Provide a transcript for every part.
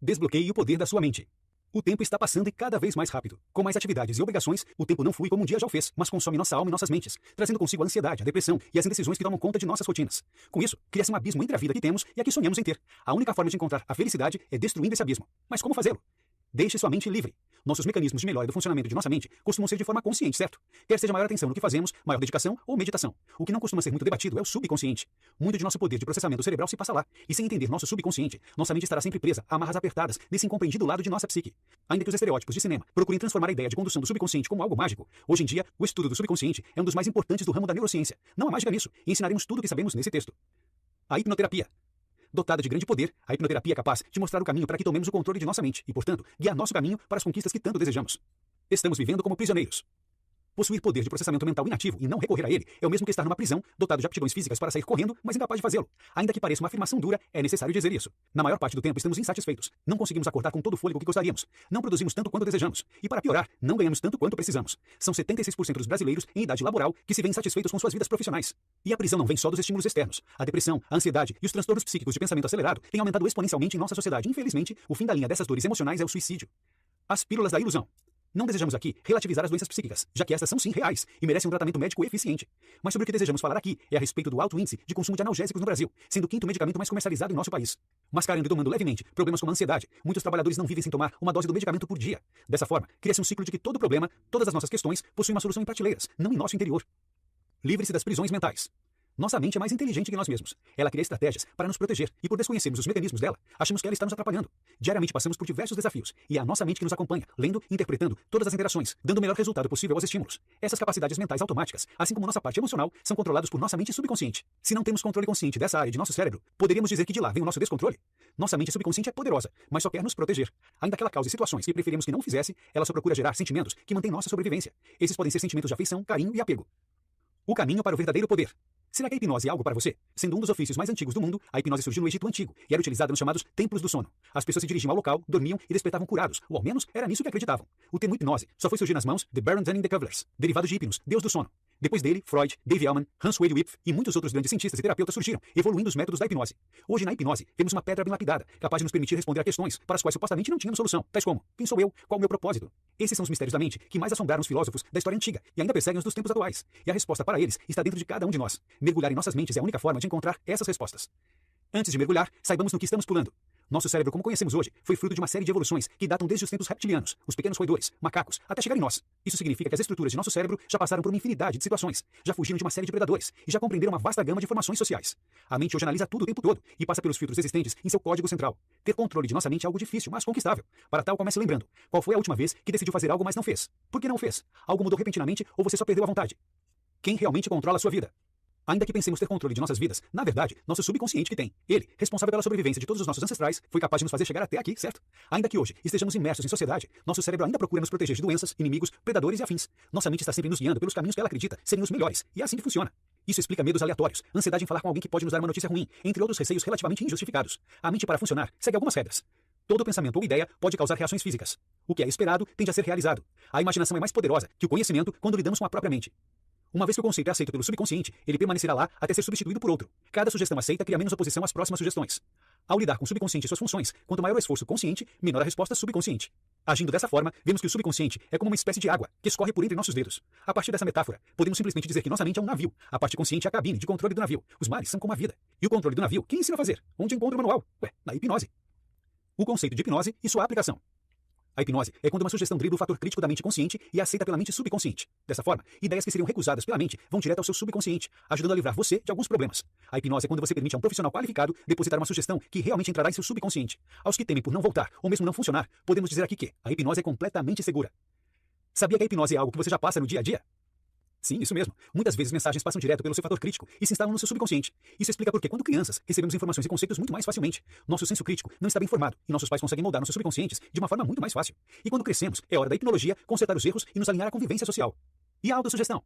Desbloqueie o poder da sua mente. O tempo está passando e cada vez mais rápido. Com mais atividades e obrigações, o tempo não flui como um dia já o fez, mas consome nossa alma e nossas mentes, trazendo consigo a ansiedade, a depressão e as indecisões que tomam conta de nossas rotinas. Com isso, cria-se um abismo entre a vida que temos e a que sonhamos em ter. A única forma de encontrar a felicidade é destruindo esse abismo. Mas como fazê-lo? Deixe sua mente livre. Nossos mecanismos de melhora do funcionamento de nossa mente costumam ser de forma consciente, certo? Quer seja maior atenção no que fazemos, maior dedicação ou meditação. O que não costuma ser muito debatido é o subconsciente. Muito de nosso poder de processamento cerebral se passa lá, e sem entender nosso subconsciente, nossa mente estará sempre presa a amarras apertadas nesse incompreendido lado de nossa psique. Ainda que os estereótipos de cinema procurem transformar a ideia de condução do subconsciente como algo mágico, hoje em dia, o estudo do subconsciente é um dos mais importantes do ramo da neurociência. Não há mágica nisso, e ensinaremos tudo o que sabemos nesse texto. A hipnoterapia. Dotada de grande poder, a hipnoterapia é capaz de mostrar o caminho para que tomemos o controle de nossa mente e, portanto, guiar nosso caminho para as conquistas que tanto desejamos. Estamos vivendo como prisioneiros. Possuir poder de processamento mental inativo e não recorrer a ele é o mesmo que estar numa prisão, dotado de aptidões físicas para sair correndo, mas incapaz de fazê-lo. Ainda que pareça uma afirmação dura, é necessário dizer isso. Na maior parte do tempo estamos insatisfeitos. Não conseguimos acordar com todo o fôlego que gostaríamos. Não produzimos tanto quanto desejamos. E para piorar, não ganhamos tanto quanto precisamos. São 76% dos brasileiros em idade laboral que se veem insatisfeitos com suas vidas profissionais. E a prisão não vem só dos estímulos externos. A depressão, a ansiedade e os transtornos psíquicos de pensamento acelerado têm aumentado exponencialmente em nossa sociedade. Infelizmente, o fim da linha dessas dores emocionais é o suicídio. As pílulas da ilusão. Não desejamos aqui relativizar as doenças psíquicas, já que estas são sim reais e merecem um tratamento médico eficiente. Mas sobre o que desejamos falar aqui é a respeito do alto índice de consumo de analgésicos no Brasil, sendo o quinto medicamento mais comercializado em nosso país. Mascarando e domando levemente problemas como a ansiedade, muitos trabalhadores não vivem sem tomar uma dose do medicamento por dia. Dessa forma, cria-se um ciclo de que todo problema, todas as nossas questões, possuem uma solução em prateleiras, não em nosso interior. Livre-se das prisões mentais. Nossa mente é mais inteligente que nós mesmos. Ela cria estratégias para nos proteger e, por desconhecermos os mecanismos dela, achamos que ela está nos atrapalhando. Diariamente passamos por diversos desafios e é a nossa mente que nos acompanha, lendo e interpretando todas as interações, dando o melhor resultado possível aos estímulos. Essas capacidades mentais automáticas, assim como nossa parte emocional, são controladas por nossa mente subconsciente. Se não temos controle consciente dessa área de nosso cérebro, poderíamos dizer que de lá vem o nosso descontrole. Nossa mente subconsciente é poderosa, mas só quer nos proteger. Ainda que ela cause situações que preferimos que não fizesse, ela só procura gerar sentimentos que mantêm nossa sobrevivência. Esses podem ser sentimentos de afeição, carinho e apego. O caminho para o verdadeiro poder. Será que a hipnose é algo para você? Sendo um dos ofícios mais antigos do mundo, a hipnose surgiu no Egito Antigo e era utilizada nos chamados templos do sono. As pessoas se dirigiam ao local, dormiam e despertavam curados, ou ao menos era nisso que acreditavam. O termo hipnose só foi surgir nas mãos de Baron Dunning de Covers, derivado de hipnos, deus do sono. Depois dele, Freud, Dave Ellman, Hans Wade Wipf e muitos outros grandes cientistas e terapeutas surgiram, evoluindo os métodos da hipnose. Hoje, na hipnose, temos uma pedra bem lapidada, capaz de nos permitir responder a questões para as quais supostamente não tínhamos solução, tais como: quem sou eu? Qual o meu propósito? Esses são os mistérios da mente que mais assombraram os filósofos da história antiga e ainda perseguem os dos tempos atuais. E a resposta para eles está dentro de cada um de nós. Mergulhar em nossas mentes é a única forma de encontrar essas respostas. Antes de mergulhar, saibamos no que estamos pulando. Nosso cérebro, como conhecemos hoje, foi fruto de uma série de evoluções que datam desde os tempos reptilianos, os pequenos roedores, macacos, até chegar em nós. Isso significa que as estruturas de nosso cérebro já passaram por uma infinidade de situações, já fugiram de uma série de predadores e já compreenderam uma vasta gama de informações sociais. A mente hoje analisa tudo o tempo todo e passa pelos filtros existentes em seu código central. Ter controle de nossa mente é algo difícil, mas conquistável. Para tal, comece lembrando: qual foi a última vez que decidiu fazer algo, mas não fez? Por que não fez? Algo mudou repentinamente ou você só perdeu a vontade? Quem realmente controla a sua vida? Ainda que pensemos ter controle de nossas vidas, na verdade, nosso subconsciente que tem. Ele, responsável pela sobrevivência de todos os nossos ancestrais, foi capaz de nos fazer chegar até aqui, certo? Ainda que hoje estejamos imersos em sociedade, nosso cérebro ainda procura nos proteger de doenças, inimigos, predadores e afins. Nossa mente está sempre nos guiando pelos caminhos que ela acredita serem os melhores, e é assim que funciona. Isso explica medos aleatórios, ansiedade em falar com alguém que pode nos dar uma notícia ruim, entre outros receios relativamente injustificados. A mente, para funcionar, segue algumas regras. Todo pensamento ou ideia pode causar reações físicas. O que é esperado tende a ser realizado. A imaginação é mais poderosa que o conhecimento quando lidamos com a própria mente. Uma vez que o conceito é aceito pelo subconsciente, ele permanecerá lá até ser substituído por outro. Cada sugestão aceita cria menos oposição às próximas sugestões. Ao lidar com o subconsciente e suas funções, quanto maior o esforço consciente, menor a resposta subconsciente. Agindo dessa forma, vemos que o subconsciente é como uma espécie de água que escorre por entre nossos dedos. A partir dessa metáfora, podemos simplesmente dizer que nossa mente é um navio. A parte consciente é a cabine de controle do navio. Os mares são como a vida. E o controle do navio, quem ensina a fazer? Onde encontra o manual? Ué, na hipnose. O conceito de hipnose e sua aplicação. A hipnose é quando uma sugestão dribla o fator crítico da mente consciente e é aceita pela mente subconsciente. Dessa forma, ideias que seriam recusadas pela mente vão direto ao seu subconsciente, ajudando a livrar você de alguns problemas. A hipnose é quando você permite a um profissional qualificado depositar uma sugestão que realmente entrará em seu subconsciente. Aos que temem por não voltar ou mesmo não funcionar, podemos dizer aqui que a hipnose é completamente segura. Sabia que a hipnose é algo que você já passa no dia a dia? Sim, isso mesmo. Muitas vezes mensagens passam direto pelo seu fator crítico e se instalam no seu subconsciente. Isso explica por que, quando crianças, recebemos informações e conceitos muito mais facilmente. Nosso senso crítico não está bem formado e nossos pais conseguem moldar nossos subconscientes de uma forma muito mais fácil. E quando crescemos, é hora da hipnologia consertar os erros e nos alinhar à convivência social. E a autossugestão?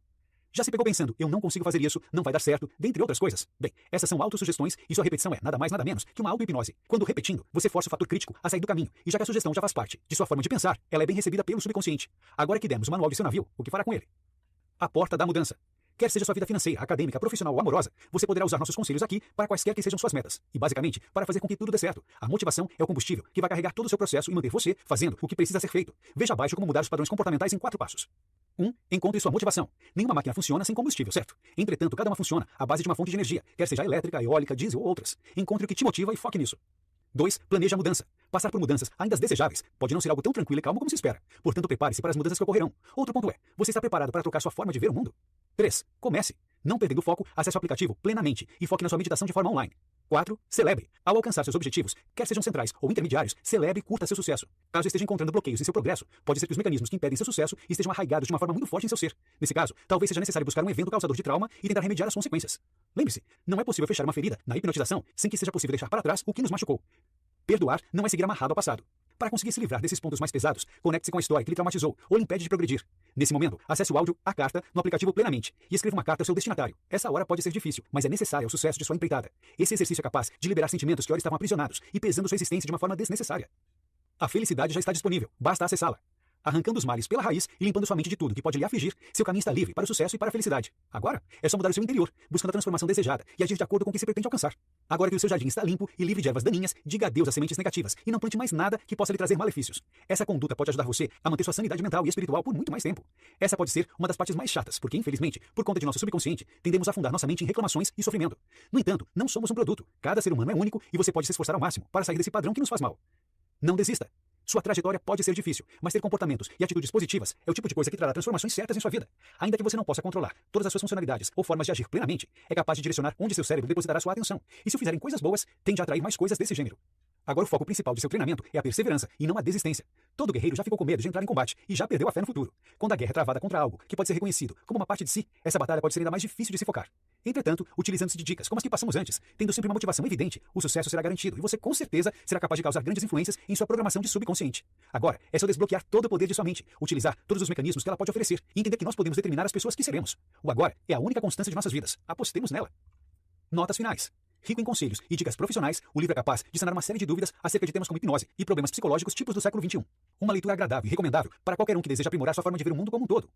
Já se pegou pensando, eu não consigo fazer isso, não vai dar certo, dentre outras coisas? Bem, essas são autossugestões e sua repetição é nada mais nada menos que uma auto-hipnose. Quando repetindo, você força o fator crítico a sair do caminho, e já que a sugestão já faz parte de sua forma de pensar, ela é bem recebida pelo subconsciente. Agora que demos o manual de seu navio, o que fará com ele? A porta da mudança. Quer seja sua vida financeira, acadêmica, profissional ou amorosa, você poderá usar nossos conselhos aqui para quaisquer que sejam suas metas. E basicamente, para fazer com que tudo dê certo. A motivação é o combustível que vai carregar todo o seu processo e manter você fazendo o que precisa ser feito. Veja abaixo como mudar os padrões comportamentais em quatro passos. 1. Um, encontre sua motivação. Nenhuma máquina funciona sem combustível, certo? Entretanto, cada uma funciona à base de uma fonte de energia, quer seja elétrica, eólica, diesel ou outras. Encontre o que te motiva e foque nisso. 2. Planeje a mudança. Passar por mudanças, ainda desejáveis, pode não ser algo tão tranquilo e calmo como se espera. Portanto, prepare-se para as mudanças que ocorrerão. Outro ponto é: você está preparado para trocar sua forma de ver o mundo? 3. Comece. Não perdendo foco, acesse o aplicativo plenamente e foque na sua meditação de forma online. 4. Celebre. Ao alcançar seus objetivos, quer sejam centrais ou intermediários, celebre e curta seu sucesso. Caso esteja encontrando bloqueios em seu progresso, pode ser que os mecanismos que impedem seu sucesso estejam arraigados de uma forma muito forte em seu ser. Nesse caso, talvez seja necessário buscar um evento causador de trauma e tentar remediar as consequências. Lembre-se, não é possível fechar uma ferida na hipnotização sem que seja possível deixar para trás o que nos machucou. Perdoar não é seguir amarrado ao passado. Para conseguir se livrar desses pontos mais pesados, conecte-se com a história que lhe traumatizou ou lhe impede de progredir. Nesse momento, acesse o áudio A Carta no aplicativo Plenamente e escreva uma carta ao seu destinatário. Essa hora pode ser difícil, mas é necessária ao sucesso de sua empreitada. Esse exercício é capaz de liberar sentimentos que ora estavam aprisionados e pesando sua existência de uma forma desnecessária. A felicidade já está disponível, basta acessá-la arrancando os males pela raiz e limpando sua mente de tudo que pode lhe afligir, seu caminho está livre para o sucesso e para a felicidade. Agora, é só mudar o seu interior, buscando a transformação desejada e agir de acordo com o que se pretende alcançar. Agora que o seu jardim está limpo e livre de ervas daninhas, diga adeus às sementes negativas e não plante mais nada que possa lhe trazer malefícios. Essa conduta pode ajudar você a manter sua sanidade mental e espiritual por muito mais tempo. Essa pode ser uma das partes mais chatas, porque, infelizmente, por conta de nosso subconsciente, tendemos a afundar nossa mente em reclamações e sofrimento. No entanto, não somos um produto. Cada ser humano é único e você pode se esforçar ao máximo para sair desse padrão que nos faz mal. Não desista. Sua trajetória pode ser difícil, mas ter comportamentos e atitudes positivas é o tipo de coisa que trará transformações certas em sua vida. Ainda que você não possa controlar todas as suas funcionalidades ou formas de agir plenamente, é capaz de direcionar onde seu cérebro depositará sua atenção. E se o fizerem coisas boas, tende a atrair mais coisas desse gênero. Agora o foco principal de seu treinamento é a perseverança e não a desistência. Todo guerreiro já ficou com medo de entrar em combate e já perdeu a fé no futuro. Quando a guerra é travada contra algo que pode ser reconhecido como uma parte de si, essa batalha pode ser ainda mais difícil de se focar. Entretanto, utilizando-se de dicas como as que passamos antes, tendo sempre uma motivação evidente, o sucesso será garantido e você com certeza será capaz de causar grandes influências em sua programação de subconsciente. Agora, é só desbloquear todo o poder de sua mente, utilizar todos os mecanismos que ela pode oferecer e entender que nós podemos determinar as pessoas que seremos. O agora é a única constância de nossas vidas. Apostemos nela. Notas finais. Rico em conselhos e dicas profissionais, o livro é capaz de sanar uma série de dúvidas acerca de temas como hipnose e problemas psicológicos tipos do século XXI. Uma leitura agradável e recomendável para qualquer um que deseja aprimorar sua forma de ver o mundo como um todo.